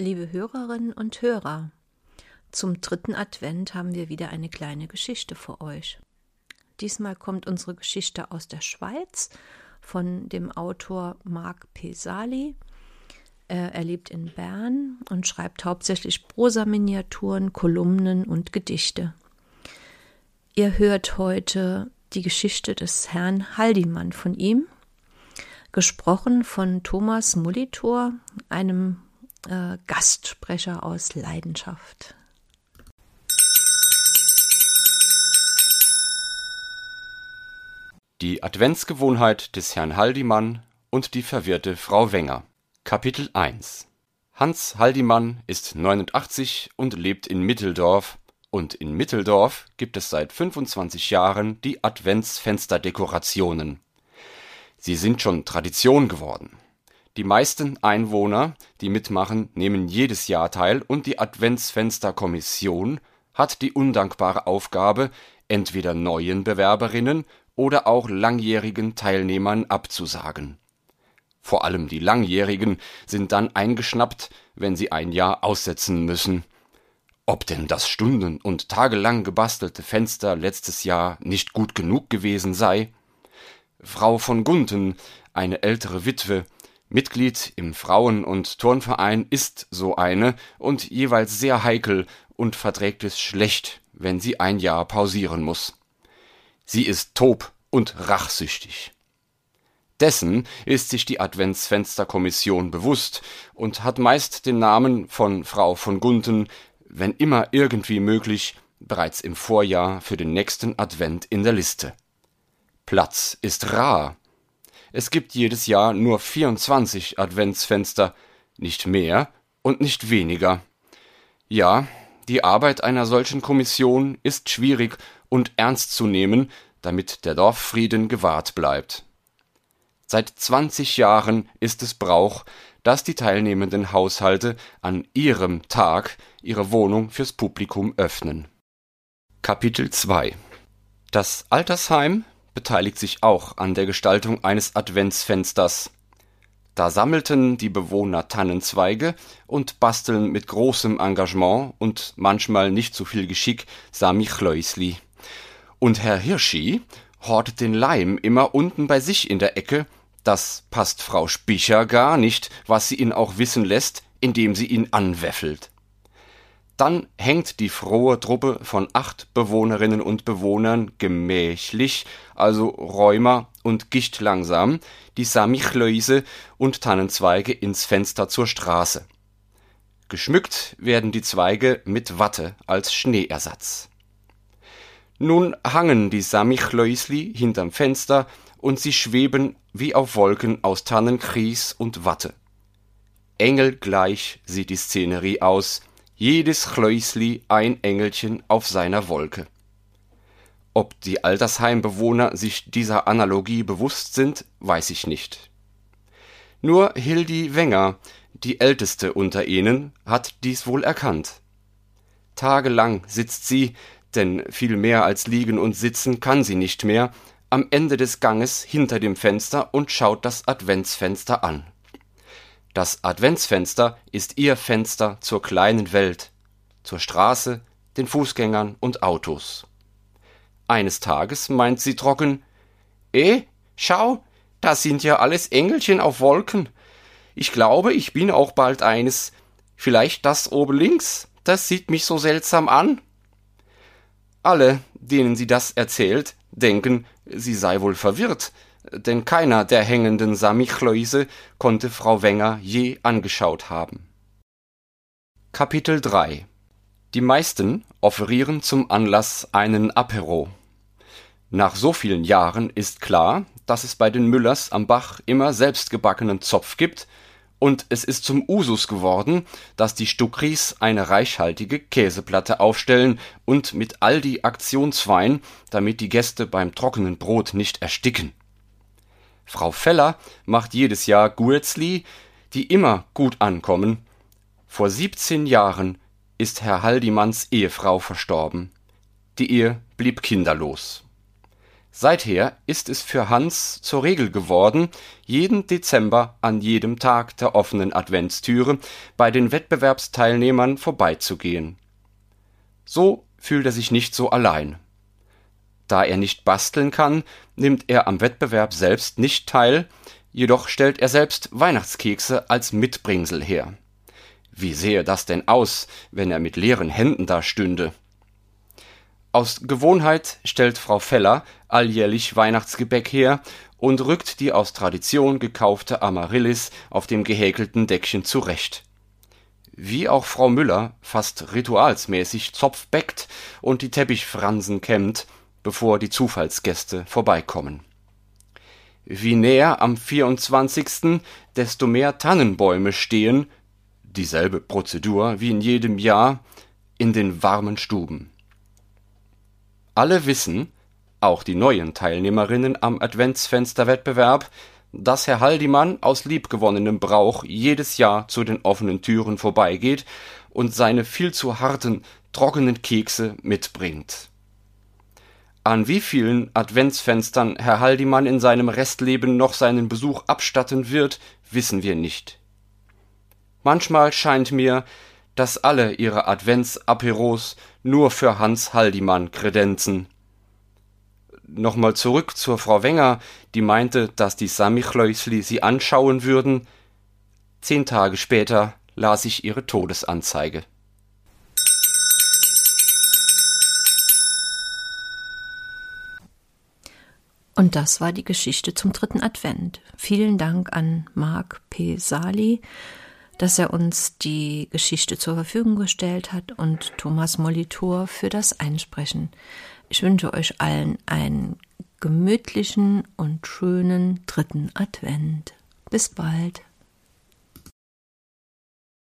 Liebe Hörerinnen und Hörer, zum dritten Advent haben wir wieder eine kleine Geschichte für euch. Diesmal kommt unsere Geschichte aus der Schweiz von dem Autor Marc Pesali. Er lebt in Bern und schreibt hauptsächlich Prosa-Miniaturen, Kolumnen und Gedichte. Ihr hört heute die Geschichte des Herrn Haldimann von ihm, gesprochen von Thomas Molitor, einem äh, Gastsprecher aus Leidenschaft. Die Adventsgewohnheit des Herrn Haldimann und die verwirrte Frau Wenger. Kapitel 1 Hans Haldimann ist 89 und lebt in Mitteldorf, und in Mitteldorf gibt es seit 25 Jahren die Adventsfensterdekorationen. Sie sind schon Tradition geworden. Die meisten Einwohner, die mitmachen, nehmen jedes Jahr teil und die Adventsfensterkommission hat die undankbare Aufgabe, entweder neuen Bewerberinnen oder auch langjährigen Teilnehmern abzusagen. Vor allem die Langjährigen sind dann eingeschnappt, wenn sie ein Jahr aussetzen müssen. Ob denn das stunden- und tagelang gebastelte Fenster letztes Jahr nicht gut genug gewesen sei? Frau von Gunten, eine ältere Witwe, Mitglied im Frauen- und Turnverein ist so eine und jeweils sehr heikel und verträgt es schlecht, wenn sie ein Jahr pausieren muss. Sie ist tob und rachsüchtig. Dessen ist sich die Adventsfensterkommission bewusst und hat meist den Namen von Frau von Gunten, wenn immer irgendwie möglich, bereits im Vorjahr für den nächsten Advent in der Liste. Platz ist rar es gibt jedes Jahr nur 24 Adventsfenster, nicht mehr und nicht weniger. Ja, die Arbeit einer solchen Kommission ist schwierig und ernst zu nehmen, damit der Dorffrieden gewahrt bleibt. Seit 20 Jahren ist es Brauch, dass die teilnehmenden Haushalte an ihrem Tag ihre Wohnung fürs Publikum öffnen. Kapitel 2 Das Altersheim beteiligt sich auch an der Gestaltung eines Adventsfensters. Da sammelten die Bewohner Tannenzweige und basteln mit großem Engagement und manchmal nicht so viel Geschick Samichlöisli. Und Herr Hirschi hortet den Leim immer unten bei sich in der Ecke, das passt Frau Spicher gar nicht, was sie ihn auch wissen lässt, indem sie ihn anwäffelt. Dann hängt die frohe Truppe von acht Bewohnerinnen und Bewohnern gemächlich, also Rheuma und gichtlangsam, die Samichlöise und Tannenzweige ins Fenster zur Straße. Geschmückt werden die Zweige mit Watte als Schneeersatz. Nun hangen die Samichlöisli hinterm Fenster und sie schweben wie auf Wolken aus Tannenkries und Watte. Engelgleich sieht die Szenerie aus, jedes Chläusli ein Engelchen auf seiner Wolke. Ob die Altersheimbewohner sich dieser Analogie bewusst sind, weiß ich nicht. Nur Hildi Wenger, die älteste unter ihnen, hat dies wohl erkannt. Tagelang sitzt sie, denn viel mehr als liegen und sitzen kann sie nicht mehr, am Ende des Ganges hinter dem Fenster und schaut das Adventsfenster an. Das Adventsfenster ist ihr Fenster zur kleinen Welt, zur Straße, den Fußgängern und Autos. Eines Tages meint sie trocken Eh, schau, da sind ja alles Engelchen auf Wolken. Ich glaube, ich bin auch bald eines. Vielleicht das oben links, das sieht mich so seltsam an. Alle, denen sie das erzählt, denken, sie sei wohl verwirrt, denn keiner der hängenden Samichlöuse konnte Frau Wenger je angeschaut haben. Kapitel 3 Die meisten offerieren zum Anlass einen Apero. Nach so vielen Jahren ist klar, dass es bei den Müllers am Bach immer selbstgebackenen Zopf gibt, und es ist zum Usus geworden, dass die Stuckris eine reichhaltige Käseplatte aufstellen und mit Aldi Aktionswein, damit die Gäste beim trockenen Brot nicht ersticken. Frau Feller macht jedes Jahr Guetzli, die immer gut ankommen. Vor 17 Jahren ist Herr Haldimanns Ehefrau verstorben. Die Ehe blieb kinderlos. Seither ist es für Hans zur Regel geworden, jeden Dezember an jedem Tag der offenen Adventstüre bei den Wettbewerbsteilnehmern vorbeizugehen. So fühlt er sich nicht so allein. Da er nicht basteln kann, nimmt er am Wettbewerb selbst nicht teil, jedoch stellt er selbst Weihnachtskekse als Mitbringsel her. Wie sähe das denn aus, wenn er mit leeren Händen da stünde? Aus Gewohnheit stellt Frau Feller alljährlich Weihnachtsgebäck her und rückt die aus Tradition gekaufte Amaryllis auf dem gehäkelten Deckchen zurecht. Wie auch Frau Müller fast ritualsmäßig Zopf bäckt und die Teppichfransen kämmt, bevor die Zufallsgäste vorbeikommen. Wie näher am 24., desto mehr Tannenbäume stehen, dieselbe Prozedur wie in jedem Jahr, in den warmen Stuben. Alle wissen, auch die neuen Teilnehmerinnen am Adventsfensterwettbewerb, dass Herr Haldimann aus liebgewonnenem Brauch jedes Jahr zu den offenen Türen vorbeigeht und seine viel zu harten, trockenen Kekse mitbringt. An wie vielen Adventsfenstern Herr Haldimann in seinem Restleben noch seinen Besuch abstatten wird, wissen wir nicht. Manchmal scheint mir, dass alle ihre Adventsaperos nur für Hans Haldimann kredenzen. Nochmal zurück zur Frau Wenger, die meinte, dass die Samichlöisli sie anschauen würden. Zehn Tage später las ich ihre Todesanzeige. Und das war die Geschichte zum dritten Advent. Vielen Dank an Marc P. Sali dass er uns die Geschichte zur Verfügung gestellt hat und Thomas Molitor für das Einsprechen. Ich wünsche euch allen einen gemütlichen und schönen dritten Advent. Bis bald.